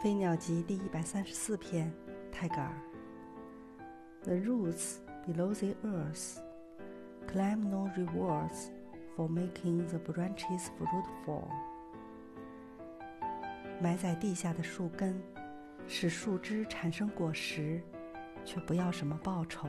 《飞鸟集》第一百三十四篇，泰戈尔。The roots below the earth claim no rewards for making the branches fruitful。埋在地下的树根，使树枝产生果实，却不要什么报酬。